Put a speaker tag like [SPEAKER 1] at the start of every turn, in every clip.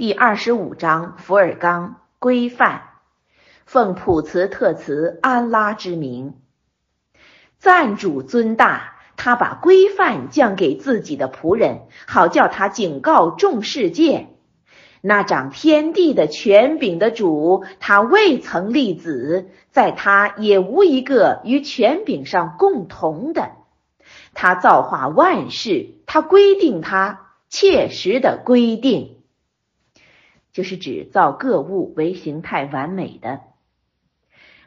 [SPEAKER 1] 第二十五章福尔冈规范，奉普慈特慈安拉之名，赞主尊大，他把规范降给自己的仆人，好叫他警告众世界。那掌天地的权柄的主，他未曾立子，在他也无一个与权柄上共同的。他造化万事，他规定他切实的规定，就是指造各物为形态完美的。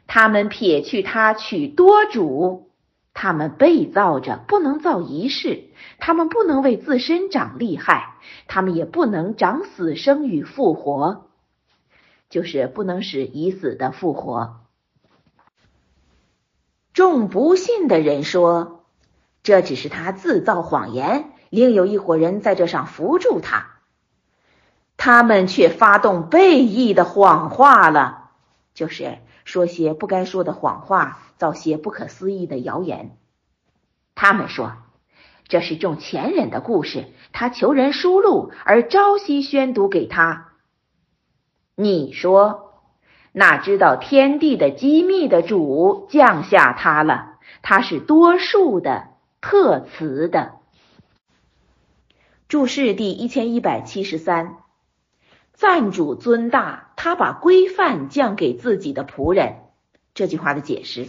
[SPEAKER 1] 他们撇去他取多主，他们被造着不能造一世，他们不能为自身长利害，他们也不能长死生与复活，就是不能使已死的复活。众不信的人说。这只是他自造谎言，另有一伙人在这上扶住他，他们却发动背义的谎话了，就是说些不该说的谎话，造些不可思议的谣言。他们说这是众前人的故事，他求人输录而朝夕宣读给他。你说那知道天地的机密的主降下他了，他是多数的。特词的注释第一千一百七十三，范主尊大，他把规范降给自己的仆人。这句话的解释：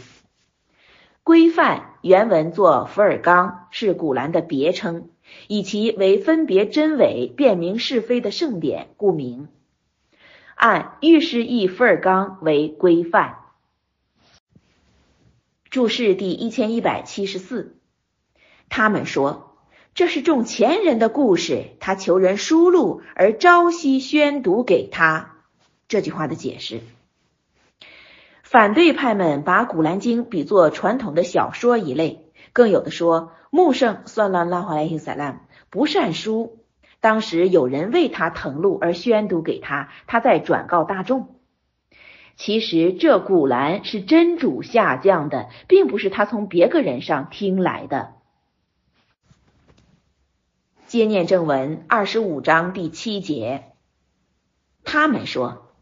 [SPEAKER 1] 规范原文作福尔冈，是古兰的别称，以其为分别真伪、辨明是非的圣典，故名。按预示译福尔冈为规范。注释第一千一百七十四。他们说这是众前人的故事，他求人输录而朝夕宣读给他。这句话的解释：反对派们把《古兰经》比作传统的小说一类，更有的说穆圣算拉拉华莱希萨拉不善书，当时有人为他誊录而宣读给他，他再转告大众。其实这古兰是真主下降的，并不是他从别个人上听来的。接念正文二十五章第七节，他们说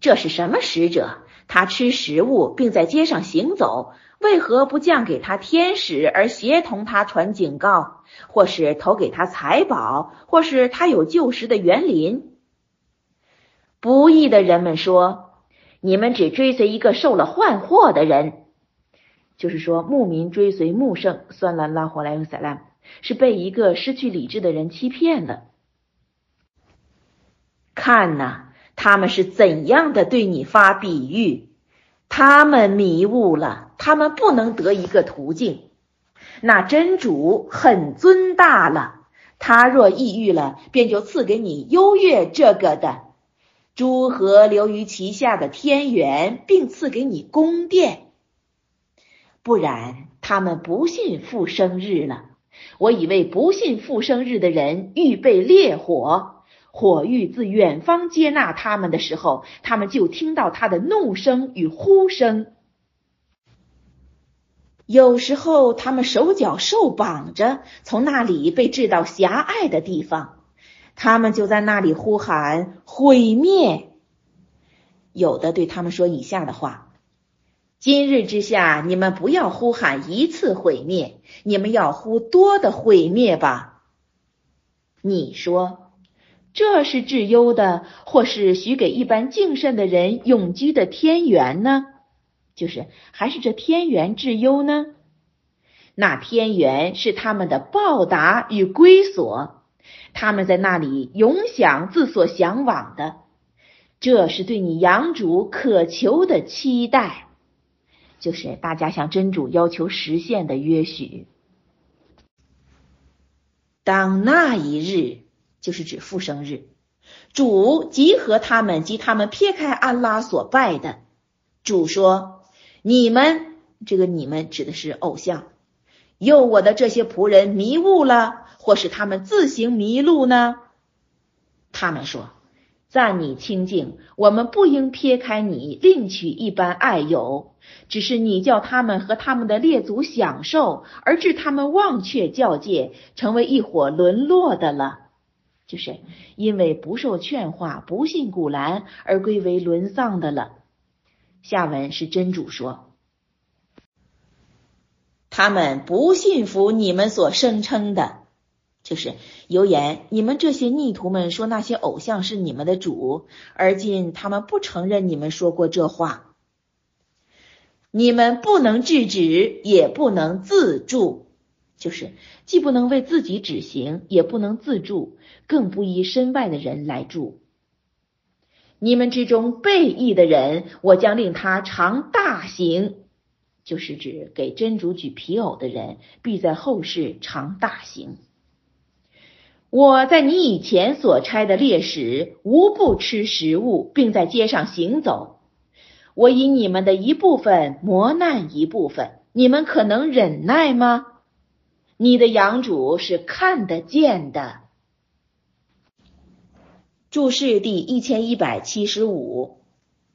[SPEAKER 1] 这是什么使者？他吃食物，并在街上行走，为何不降给他天使而协同他传警告，或是投给他财宝，或是他有旧时的园林？不义的人们说，你们只追随一个受了换货的人，就是说牧民追随牧圣算兰拉活来用塞兰。是被一个失去理智的人欺骗了。看呐，他们是怎样的对你发比喻？他们迷雾了，他们不能得一个途径。那真主很尊大了，他若抑郁了，便就赐给你优越这个的诸河流于其下的天元，并赐给你宫殿。不然，他们不信复生日了。我以为不信复生日的人预备烈火，火欲自远方接纳他们的时候，他们就听到他的怒声与呼声。有时候他们手脚受绑着，从那里被制到狭隘的地方，他们就在那里呼喊毁灭。有的对他们说以下的话。今日之下，你们不要呼喊一次毁灭，你们要呼多的毁灭吧。你说这是至优的，或是许给一般敬慎的人永居的天元呢？就是还是这天元至优呢？那天元是他们的报答与归所，他们在那里永享自所向往的，这是对你养主渴求的期待。就是大家向真主要求实现的约许。当那一日，就是指复生日，主集合他们及他们撇开安拉所拜的。主说：“你们这个你们指的是偶像，又我的这些仆人迷雾了，或是他们自行迷路呢？”他们说。赞你清净，我们不应撇开你，另取一般爱友。只是你叫他们和他们的列祖享受，而致他们忘却教戒，成为一伙沦落的了。就是因为不受劝化，不信古兰而归为沦丧的了。下文是真主说，他们不信服你们所声称的，就是有言你们这些逆徒们说那些偶像是你们的主，而今他们不承认你们说过这话，你们不能制止，也不能自助。就是既不能为自己止行，也不能自助，更不依身外的人来助。你们之中背义的人，我将令他尝大刑，就是指给真主举皮偶的人，必在后世尝大刑。我在你以前所差的烈士，无不吃食物，并在街上行走。我以你们的一部分磨难一部分，你们可能忍耐吗？你的养主是看得见的。注释第一千一百七十五，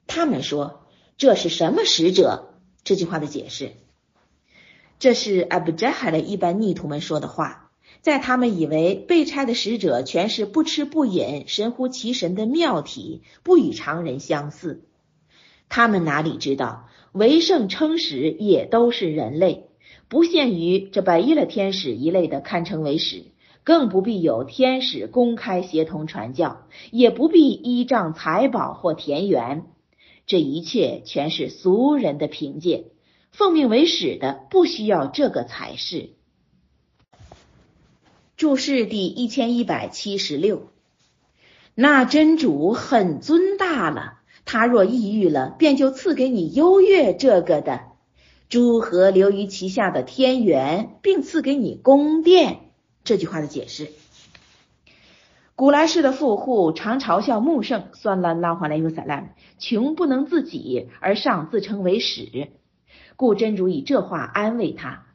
[SPEAKER 1] 他们说这是什么使者？这句话的解释，这是阿布扎哈的一般逆徒们说的话，在他们以为被差的使者全是不吃不饮、神乎其神的妙体，不与常人相似。他们哪里知道，为圣称使也都是人类。不限于这百亿的天使一类的堪称为使，更不必有天使公开协同传教，也不必依仗财宝或田园，这一切全是俗人的凭借。奉命为使的不需要这个才是。注释第一千一百七十六，那真主很尊大了，他若抑郁了，便就赐给你优越这个的。诸河流于其下的天元，并赐给你宫殿。这句话的解释：古来世的富户常嘲笑穆圣算了拉华莱尤萨拉穷不能自己，而上自称为使，故真主以这话安慰他。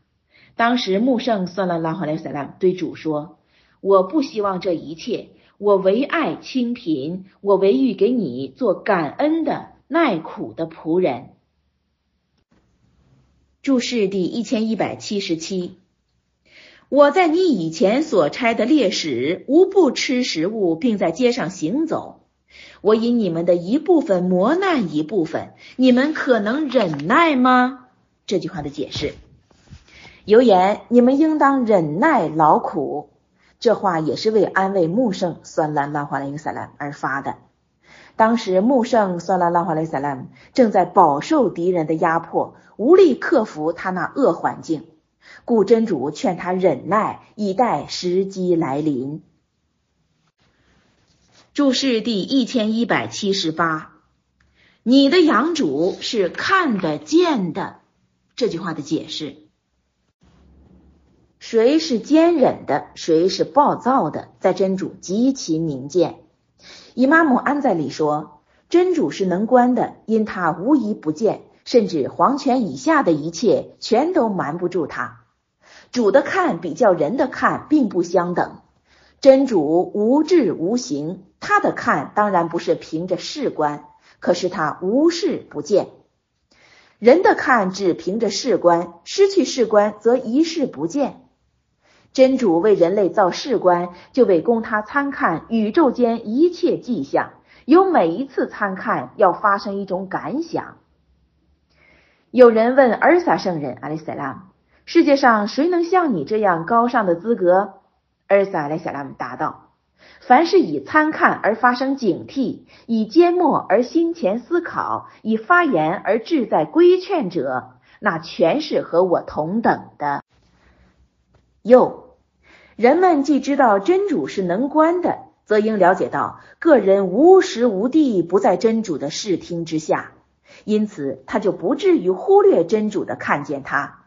[SPEAKER 1] 当时穆圣算了拉华莱尤萨拉对主说：“我不希望这一切，我唯爱清贫，我唯欲给你做感恩的耐苦的仆人。”注释第一千一百七十七，我在你以前所差的烈士，无不吃食物，并在街上行走。我以你们的一部分磨难一部分，你们可能忍耐吗？这句话的解释，犹言你们应当忍耐劳苦。这话也是为安慰穆圣算兰拉华莱因萨兰而发的。当时穆圣算拉拉华莱萨拉正在饱受敌人的压迫，无力克服他那恶环境，故真主劝他忍耐，以待时机来临。注释第一千一百七十八，你的养主是看得见的。这句话的解释：谁是坚忍的，谁是暴躁的，在真主极其明见。伊玛目安在里说，真主是能观的，因他无一不见，甚至黄泉以下的一切全都瞒不住他。主的看比较人的看并不相等，真主无智无形，他的看当然不是凭着视观，可是他无视不见。人的看只凭着视观，失去视观则一事不见。真主为人类造世观，就为供他参看宇宙间一切迹象。有每一次参看，要发生一种感想。有人问尔撒圣人阿里塞拉姆：“世界上谁能像你这样高尚的资格？”尔撒阿里塞拉姆答道：“凡是以参看而发生警惕，以缄默而心前思考，以发言而志在规劝者，那全是和我同等的。”又，人们既知道真主是能观的，则应了解到个人无时无地不在真主的视听之下，因此他就不至于忽略真主的看见他。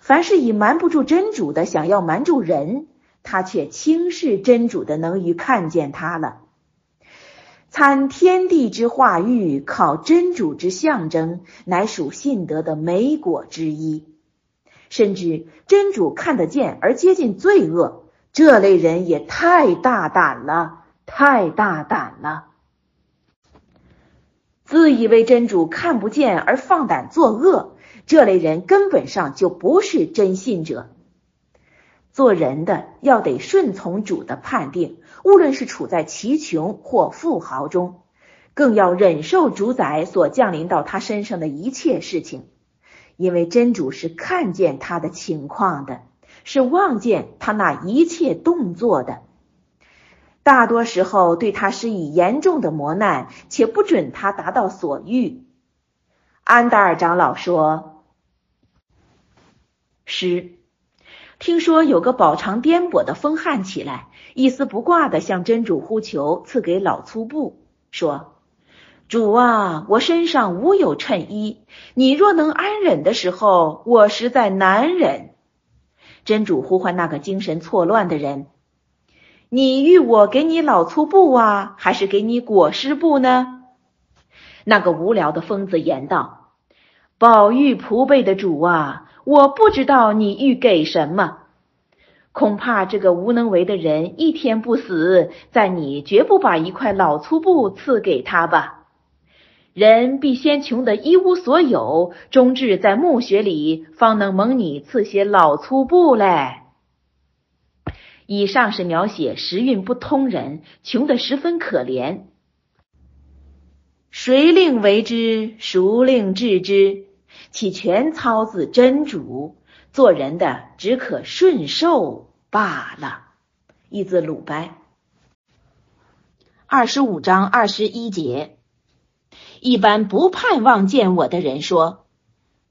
[SPEAKER 1] 凡是以瞒不住真主的想要瞒住人，他却轻视真主的能于看见他了。参天地之化育，考真主之象征，乃属信德的美果之一。甚至真主看得见而接近罪恶，这类人也太大胆了，太大胆了！自以为真主看不见而放胆作恶，这类人根本上就不是真信者。做人的要得顺从主的判定，无论是处在奇穷或富豪中，更要忍受主宰所降临到他身上的一切事情，因为真主是看见他的情况的，是望见他那一切动作的。大多时候对他施以严重的磨难，且不准他达到所欲。安达尔长老说：“十。”听说有个饱尝颠簸的疯汉起来，一丝不挂的向真主呼求赐给老粗布，说：“主啊，我身上无有衬衣，你若能安忍的时候，我实在难忍。”真主呼唤那个精神错乱的人：“你欲我给你老粗布啊，还是给你裹尸布呢？”那个无聊的疯子言道：“宝玉仆辈的主啊！”我不知道你欲给什么，恐怕这个无能为的人一天不死，在你绝不把一块老粗布赐给他吧？人必先穷得一无所有，终至在墓穴里，方能蒙你赐些老粗布嘞。以上是描写时运不通人穷得十分可怜，谁令为之？孰令治之？其全操自真主，做人的只可顺受罢了。一字鲁班。二十五章二十一节，一般不盼望见我的人说：“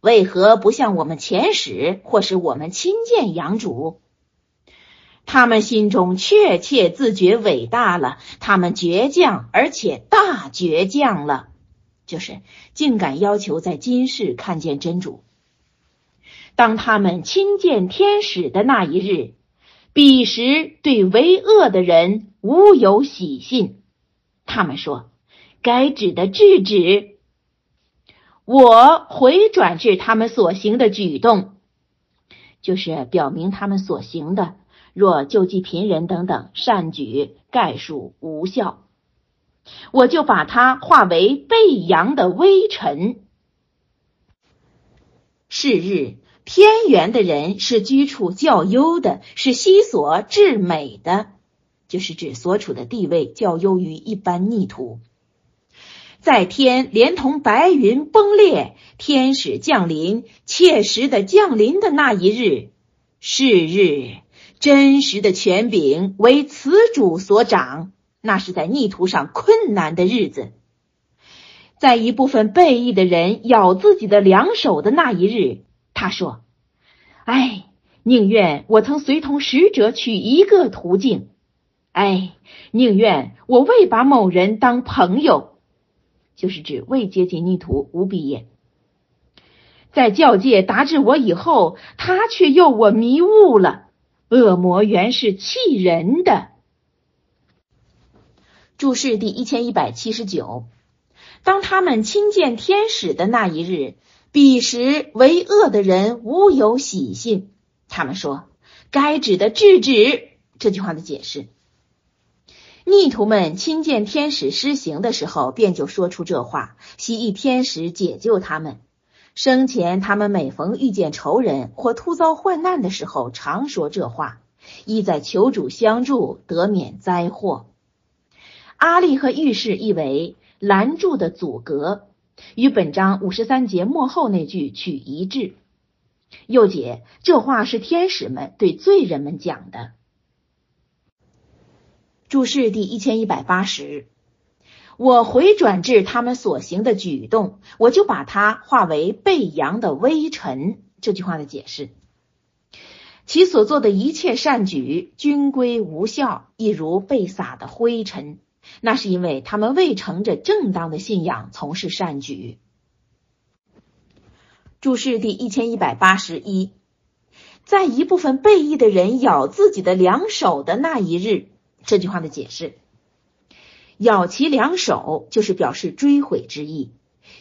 [SPEAKER 1] 为何不向我们前使，或是我们亲见养主？”他们心中确切自觉伟大了，他们倔强而且大倔强了。就是竟敢要求在今世看见真主。当他们亲见天使的那一日，彼时对为恶的人无有喜信。他们说：“该指的制止，我回转至他们所行的举动，就是表明他们所行的，若救济贫人等等善举，概属无效。”我就把它化为背阳的微尘。是日，偏远的人是居处较优的，是西所至美的，就是指所处的地位较优于一般逆土。在天连同白云崩裂，天使降临，切实的降临的那一日，是日，真实的权柄为此主所掌。那是在逆途上困难的日子，在一部分背义的人咬自己的两手的那一日，他说：“哎，宁愿我曾随同使者取一个途径，哎，宁愿我未把某人当朋友，就是指未接近逆途无必也。在教界达至我以后，他却诱我迷雾了。恶魔原是气人的。”注释第一千一百七十九。当他们亲见天使的那一日，彼时为恶的人无有喜信。他们说：“该指的制止。”这句话的解释：逆徒们亲见天使施行的时候，便就说出这话，希冀天使解救他们。生前他们每逢遇见仇人或突遭患难的时候，常说这话，意在求主相助，得免灾祸。阿利和浴室意为拦住的阻隔，与本章五十三节末后那句取一致。又解这话是天使们对罪人们讲的。注释第一千一百八十，我回转至他们所行的举动，我就把它化为被扬的微尘。这句话的解释，其所做的一切善举均归无效，一如被撒的灰尘。那是因为他们未乘着正当的信仰从事善举。注释第一千一百八十一，在一部分背义的人咬自己的两手的那一日，这句话的解释，咬其两手就是表示追悔之意，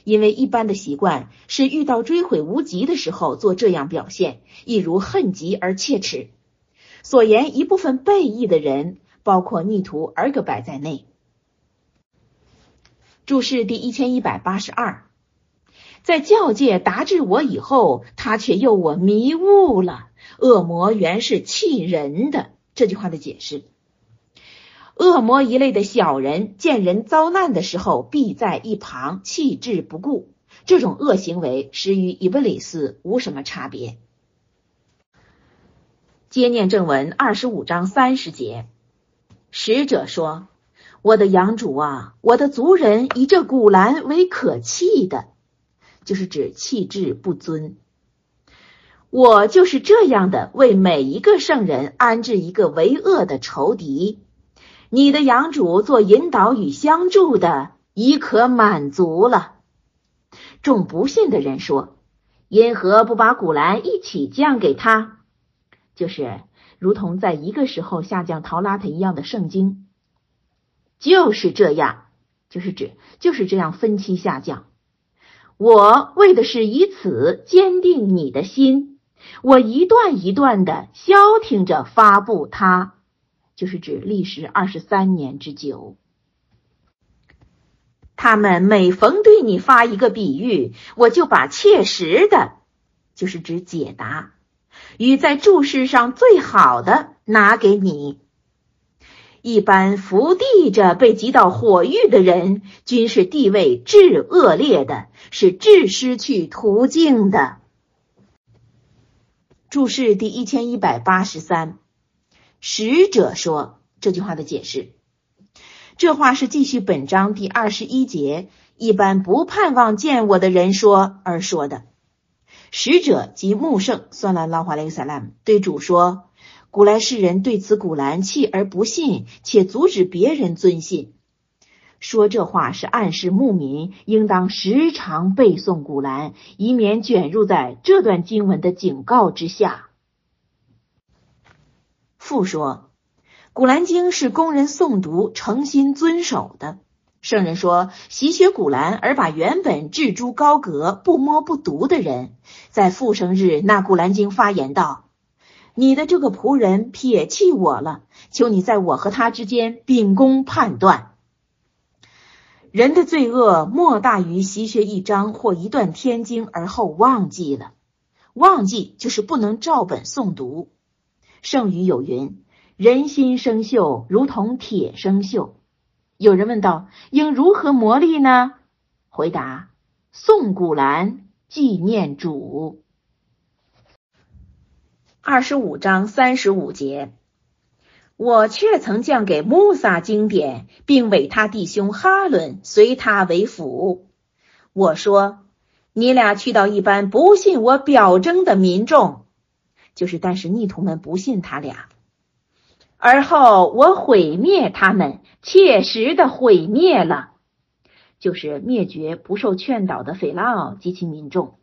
[SPEAKER 1] 因为一般的习惯是遇到追悔无及的时候做这样表现，一如恨极而切齿。所言一部分背义的人，包括逆徒尔格白在内。注释第一千一百八十二，在教界达至我以后，他却诱我迷雾了。恶魔原是气人的。这句话的解释：恶魔一类的小人，见人遭难的时候，必在一旁弃之不顾。这种恶行为，实与伊布里斯无什么差别。接念正文二十五章三十节，使者说：“我的养主啊，我的族人以这古兰为可弃的，就是指弃智不尊。我就是这样的，为每一个圣人安置一个为恶的仇敌。你的养主做引导与相助的，已可满足了。”众不信的人说：“因何不把古兰一起降给他？”就是如同在一个时候下降陶拉特一样的圣经，就是这样，就是指就是这样分期下降。我为的是以此坚定你的心，我一段一段的消停着发布它，就是指历时二十三年之久。他们每逢对你发一个比喻，我就把切实的，就是指解答。与在注释上最好的拿给你。一般伏地着被击到火狱的人，均是地位至恶劣的，是至失去途径的。注释第一千一百八十三，使者说这句话的解释，这话是继续本章第二十一节一般不盼望见我的人说而说的。使者及穆圣算兰拉华雷萨拉姆对主说：“古来世人对此古兰弃而不信，且阻止别人尊信。说这话是暗示牧民应当时常背诵古兰，以免卷入在这段经文的警告之下。”复说，古兰经是供人诵读、诚心遵守的。圣人说：“习学古兰而把原本置诸高阁、不摸不读的人，在复生日那古兰经发言道：‘你的这个仆人撇弃我了，求你在我和他之间秉公判断。’人的罪恶莫大于习学一章或一段天经而后忘记了。忘记就是不能照本诵读。圣语有云：‘人心生锈，如同铁生锈。’”有人问道：“应如何磨砺呢？”回答：“诵古兰，纪念主。”二十五章三十五节，我却曾降给穆萨经典，并委他弟兄哈伦随他为辅。我说：“你俩去到一般不信我表征的民众，就是但是逆徒们不信他俩。”而后我毁灭他们，切实的毁灭了，就是灭绝不受劝导的斐拉奥及其民众，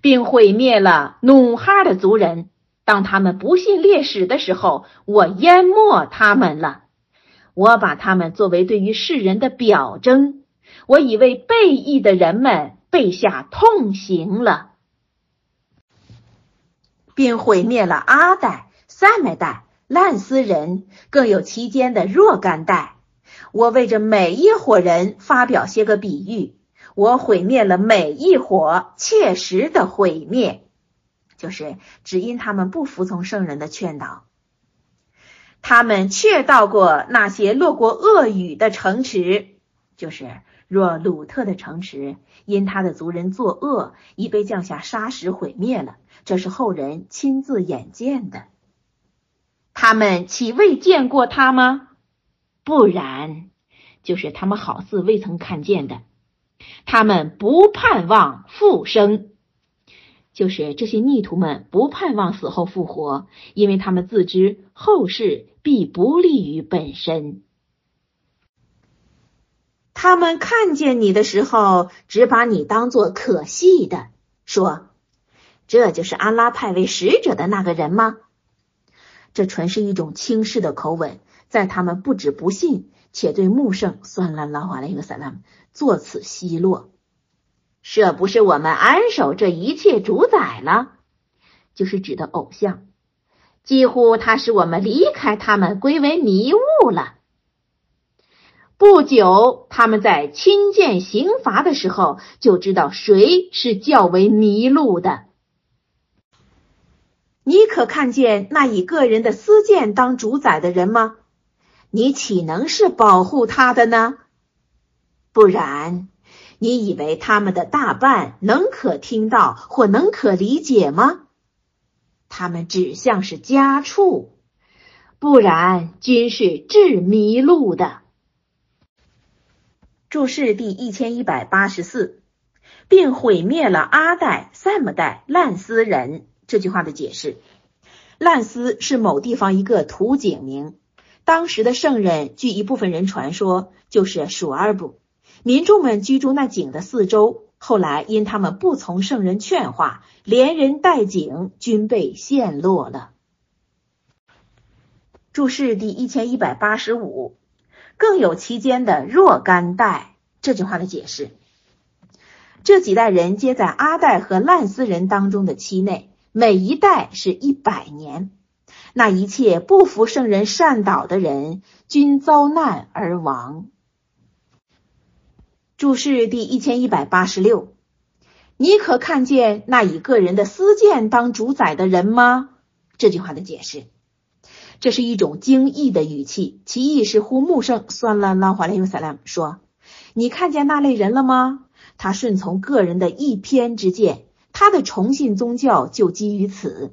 [SPEAKER 1] 并毁灭了努哈的族人。当他们不信烈史的时候，我淹没他们了。我把他们作为对于世人的表征，我已为背义的人们备下痛刑了，并毁灭了阿代、塞麦代。烂斯人更有其间的若干代，我为着每一伙人发表些个比喻，我毁灭了每一伙，切实的毁灭，就是只因他们不服从圣人的劝导。他们却到过那些落过恶语的城池，就是若鲁特的城池，因他的族人作恶，已被降下沙石毁灭了。这是后人亲自眼见的。他们岂未见过他吗？不然，就是他们好似未曾看见的。他们不盼望复生，就是这些逆徒们不盼望死后复活，因为他们自知后世必不利于本身。他们看见你的时候，只把你当做可惜的，说：“这就是安拉派为使者的那个人吗？”这纯是一种轻视的口吻，在他们不止不信，且对穆圣算了拉华的一个萨拉姆作此奚落。这不是我们安守这一切主宰了，就是指的偶像。几乎他使我们离开他们，归为迷雾了。不久，他们在亲见刑罚的时候，就知道谁是较为迷路的。你可看见那以个人的私见当主宰的人吗？你岂能是保护他的呢？不然，你以为他们的大半能可听到或能可理解吗？他们只像是家畜，不然均是致迷路的。注释第一千一百八十四，并毁灭了阿代、塞姆代、烂斯人。这句话的解释：烂斯是某地方一个土井名，当时的圣人，据一部分人传说，就是鼠尔布。民众们居住那井的四周。后来因他们不从圣人劝化，连人带井均被陷落了。注释第一千一百八十五，更有其间的若干代这句话的解释。这几代人皆在阿代和烂斯人当中的期内，每一代是一百年。那一切不服圣人善导的人，均遭难而亡。注释第一千一百八十六，你可看见那以个人的私见当主宰的人吗？这句话的解释，这是一种惊异的语气，其意是呼木圣算了拉华莱尤萨拉说：“你看见那类人了吗？他顺从个人的一偏之见，他的崇信宗教就基于此。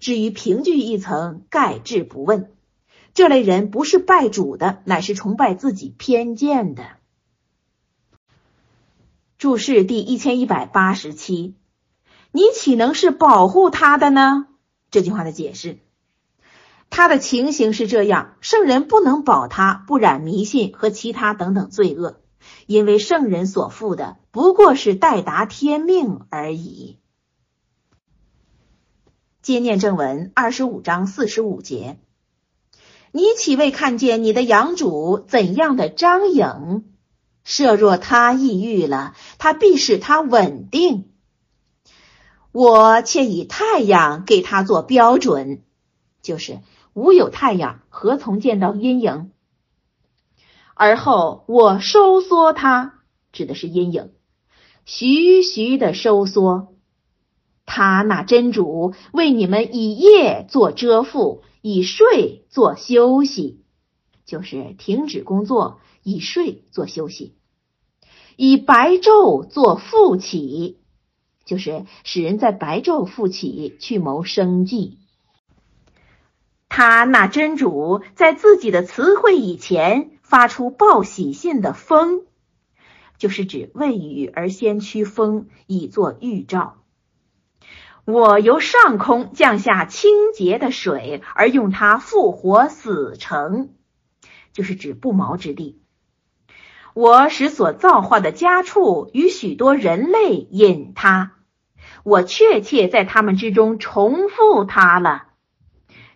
[SPEAKER 1] 至于凭据一层，盖置不问。这类人不是拜主的，乃是崇拜自己偏见的。”注释第一千一百八十七，你岂能是保护他的呢？这句话的解释，他的情形是这样：圣人不能保他不染迷信和其他等等罪恶，因为圣人所负的不过是代达天命而已。接念正文二十五章四十五节，你岂未看见你的养主怎样的张颖？设若他抑郁了，他必使他稳定。我且以太阳给他做标准，就是无有太阳，何从见到阴影？而后我收缩它，指的是阴影，徐徐的收缩。他那真主为你们以夜做遮覆，以睡做休息，就是停止工作。以睡做休息，以白昼做复起，就是使人在白昼复起去谋生计。他那真主在自己的词汇以前发出报喜信的风，就是指未雨而先驱风，以作预兆。我由上空降下清洁的水，而用它复活死城，就是指不毛之地。我使所造化的家畜与许多人类饮它，我确切在他们之中重复它了，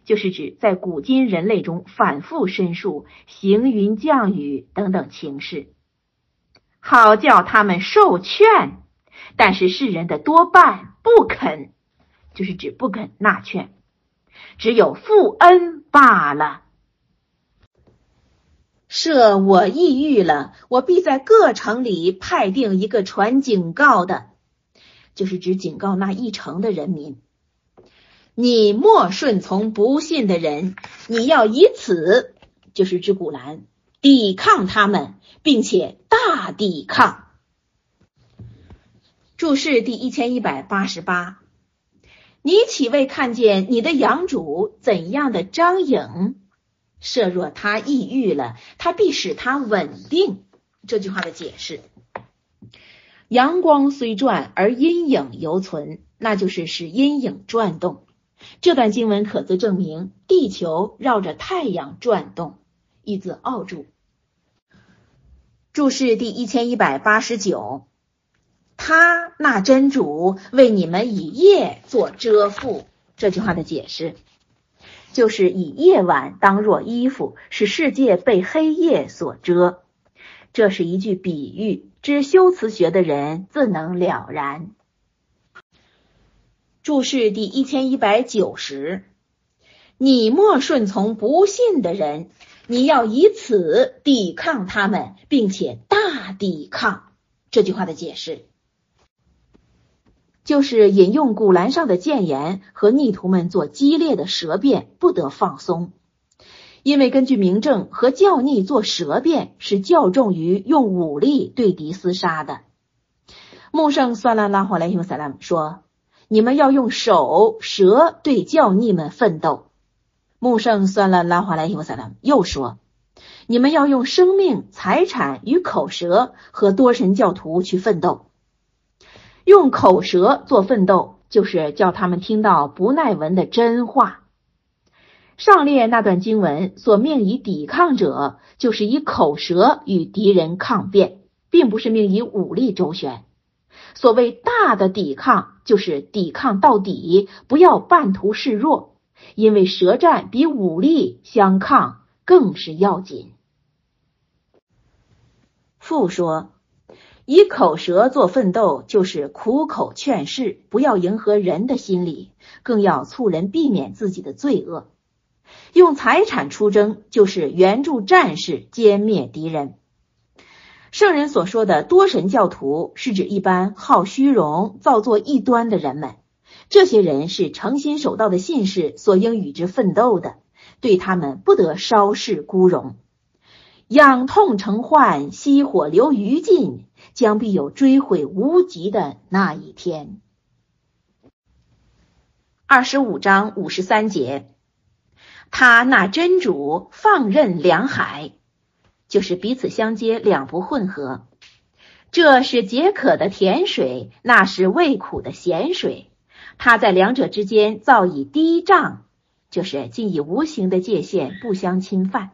[SPEAKER 1] 就是指在古今人类中反复申述行云降雨等等情事，好叫他们受劝，但是世人的多半不肯，就是指不肯纳劝，只有负恩罢了。设我抑郁了，我必在各城里派定一个传警告的，就是指警告那一城的人民。你莫顺从不信的人，你要以此，就是指古兰，抵抗他们，并且大抵抗。注释第一千一百八十八，你岂未看见你的养主怎样的张影？设若他抑郁了，他必使他稳定。这句话的解释：阳光虽转，而阴影犹存，那就是使阴影转动。这段经文可自证明地球绕着太阳转动。一字奥注。注释第一千一百八十九，他那真主为你们以夜做遮覆。这句话的解释。就是以夜晚当若衣服，使世界被黑夜所遮。这是一句比喻，知修辞学的人自能了然。注释第一千一百九十，你莫顺从不信的人，你要以此抵抗他们，并且大抵抗。这句话的解释。就是引用古兰上的谏言，和逆徒们做激烈的舌辩，不得放松。因为根据明证和教逆做舌辩是较重于用武力对敌厮杀的。穆圣算拉拉火莱希萨拉说：“你们要用手舌对教逆们奋斗。”穆圣算了拉华莱希萨拉又说：“你们要用生命、财产与口舌和多神教徒去奋斗。用口舌做奋斗，就是叫他们听到不耐闻的真话。”上列那段经文所命以抵抗者，就是以口舌与敌人抗辩，并不是命以武力周旋。所谓大的抵抗，就是抵抗到底，不要半途示弱，因为舌战比武力相抗更是要紧。父说，以口舌做奋斗，就是苦口劝世，不要迎合人的心理，更要促人避免自己的罪恶。用财产出征，就是援助战士歼灭敌人。圣人所说的多神教徒，是指一般好虚荣、造作异端的人们。这些人是诚心守道的信士，所应与之奋斗的。对他们不得稍事孤荣，养痛成患，熄火流余烬，将必有追悔无极的那一天。二十五章五十三节。他那真主放任两海，就是彼此相接，两不混合。这是解渴的甜水，那是味苦的咸水。它在两者之间造以低障，就是尽以无形的界限不相侵犯，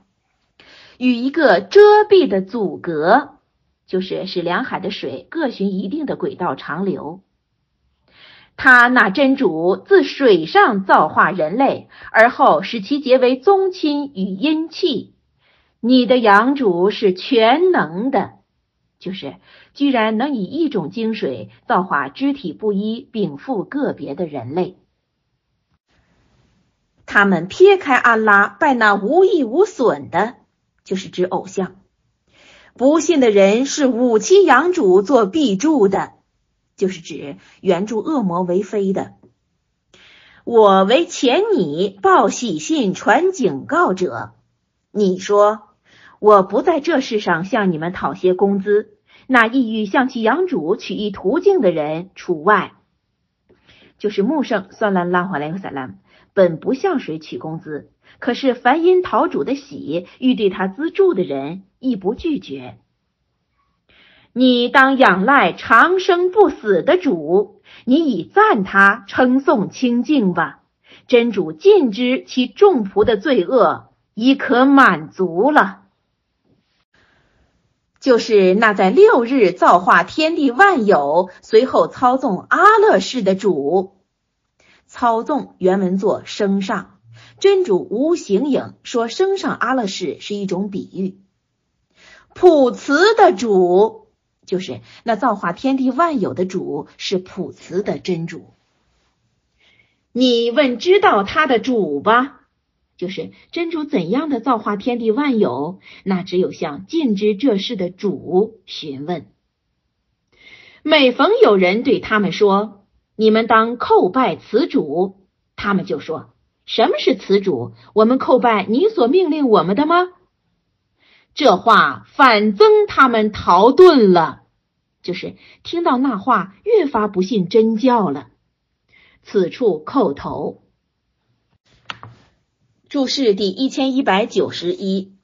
[SPEAKER 1] 与一个遮蔽的阻隔，就是使两海的水各循一定的轨道长流。他那真主自水上造化人类，而后使其结为宗亲与阴气。你的养主是全能的，就是居然能以一种精水造化肢体不一、禀赋个别的人类。他们撇开安拉，拜那无益无损的，就是指偶像。不信的人是五七养主做必助的。就是指援助恶魔为非的。我为前你报喜信传警告者。你说我不在这世上向你们讨些工资，那意欲向其养主取一途径的人除外。就是穆圣算兰拉华莱克萨拉本不向谁取工资，可是凡因讨主的喜欲对他资助的人，亦不拒绝。你当仰赖长生不死的主，你以赞他称颂清净吧。真主尽知其众仆的罪恶，已可满足了。就是那在六日造化天地万有，随后操纵阿勒氏的主。操纵原文作升上，真主无形影说升上阿勒氏是一种比喻。普慈的主。就是那造化天地万有的主是普慈的真主。你问知道他的主吧？就是真主怎样的造化天地万有？那只有向尽知这事的主询问。每逢有人对他们说：“你们当叩拜此主。”他们就说：“什么是此主？我们叩拜你所命令我们的吗？”这话反增他们逃遁了，就是听到那话越发不信真教了。此处叩头。注释第一千一百九十一，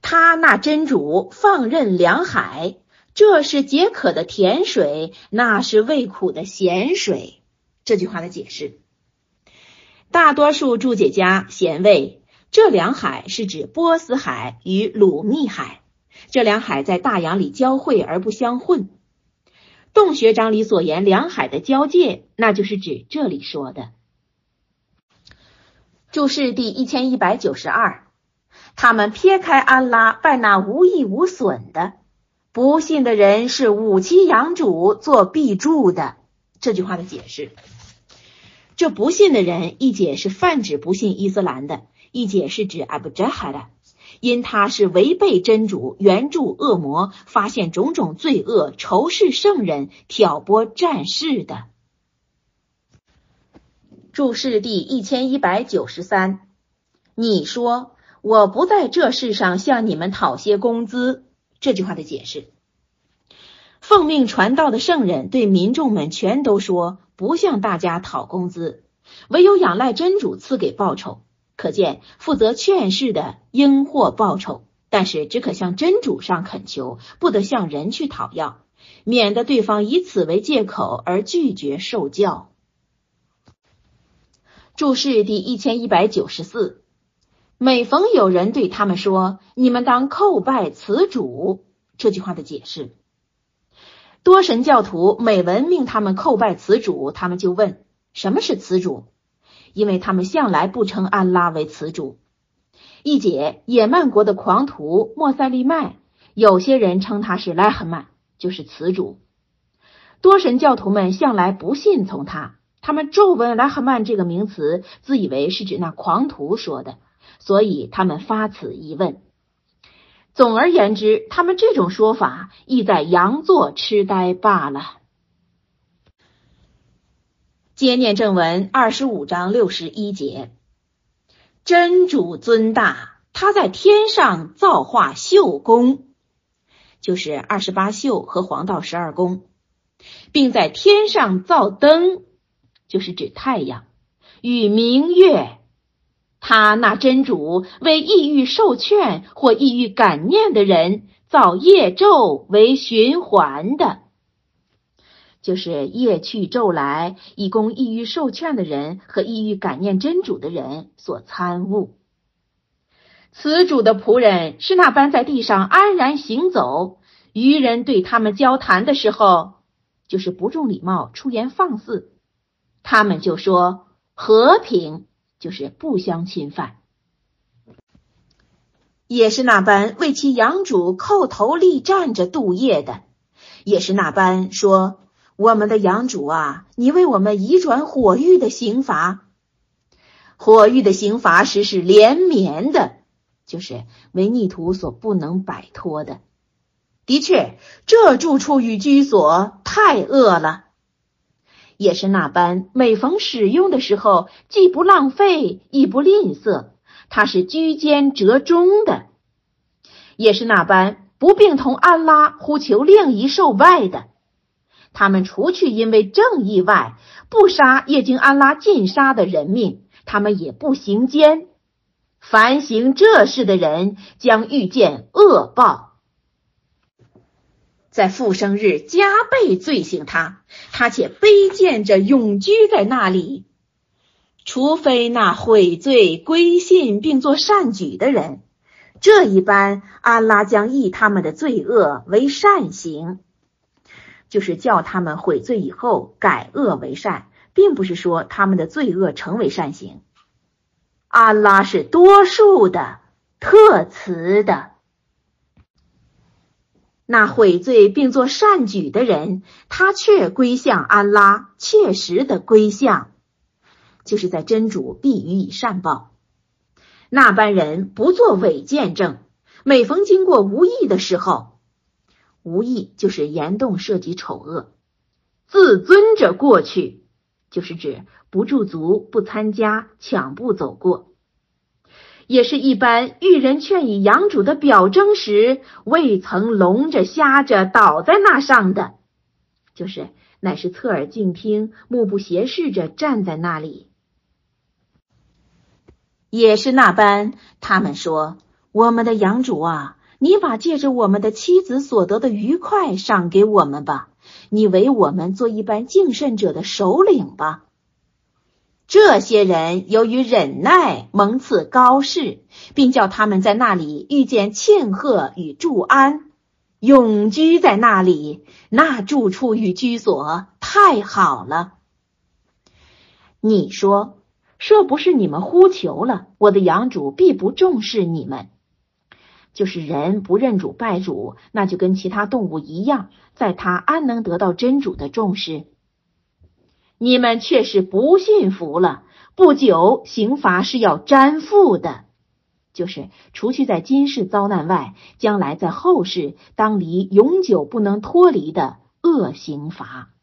[SPEAKER 1] 他那真主放任两海，这是解渴的甜水，那是味苦的咸水。这句话的解释，大多数注解家咸味。这两海是指波斯海与鲁密海，这两海在大洋里交汇而不相混。洞穴章里所言两海的交界，那就是指这里说的。注释第一千一百九十二，他们撇开安拉，拜那无益无损的。不信的人是五七养主做必助的。这句话的解释，这不信的人一解是泛指不信伊斯兰的。一解是指阿布扎哈的，因他是违背真主、援助恶魔、发现种种罪恶、仇视圣人、挑拨战事的。注释第一千一百九十三。你说我不在这世上向你们讨些工资，这句话的解释。奉命传道的圣人对民众们全都说不向大家讨工资，唯有仰赖真主赐给报酬。可见负责劝世的应获报酬，但是只可向真主上恳求，不得向人去讨要，免得对方以此为借口而拒绝受教。注释第一千一百九十四，每逢有人对他们说“你们当叩拜此主”这句话的解释，多神教徒每闻命他们叩拜此主，他们就问什么是此主，因为他们向来不称安拉为此主。一解，也曼国的狂徒莫塞利麦，有些人称他是莱赫曼，就是此主。多神教徒们向来不信从他。他们皱纹莱赫曼这个名词，自以为是指那狂徒说的，所以他们发此疑问。总而言之，他们这种说法意在佯作痴呆罢了。接念正文二十五章六十一节：真主尊大，他在天上造化秀宫，就是二十八宿和黄道十二宫，并在天上造灯。就是指太阳与明月，他那真主为抑郁受劝或抑郁感念的人造夜昼为循环的，就是夜去昼来，以供抑郁受劝的人和抑郁感念真主的人所参悟。此主的仆人是那般在地上安然行走，愚人对他们交谈的时候，就是不重礼貌、出言放肆。他们就说和平就是不相侵犯，也是那般为其养主叩头立战着度夜的，也是那般说我们的养主啊，你为我们移转火狱的刑罚，火狱的刑罚时是连绵的，就是为逆徒所不能摆脱的。的确，这住处与居所太恶了。也是那般，每逢使用的时候，既不浪费，亦不吝啬。他是居间折中的，也是那般不并同安拉呼求另一受拜的。他们除去因为正义外，不杀也经安拉禁杀的人命，他们也不行奸。凡行这事的人，将遇见恶报。在复生日加倍罪行他，他且卑贱着永居在那里，除非那悔罪归信并做善举的人，这一般安拉将议他们的罪恶为善行，就是叫他们悔罪以后改恶为善，并不是说他们的罪恶成为善行。安拉是多数的，特慈的。那悔罪并做善举的人，他却归向安拉，切实的归向，就是在真主必予以善报。那般人不做伪见证，每逢经过无意的时候，无意就是严重涉及丑恶，自尊着过去，就是指不驻足、不参加、抢步走过。也是一般遇人劝以养主的表征时，未曾聋着瞎着倒在那上的，就是乃是侧耳静听，目不斜视着站在那里。也是那般，他们说：“我们的养主啊，你把借着我们的妻子所得的愉快赏给我们吧，你为我们做一般敬慎者的首领吧。”这些人由于忍耐蒙赐高士，并叫他们在那里遇见庆贺与祝安，永居在那里，那住处与居所太好了。你说，若不是你们呼求了，我的养主必不重视你们。就是人不认主拜主，那就跟其他动物一样，在他安能得到真主的重视？你们却是不信服了。不久，刑罚是要沾附的，就是除去在今世遭难外，将来在后世当离永久不能脱离的恶刑罚。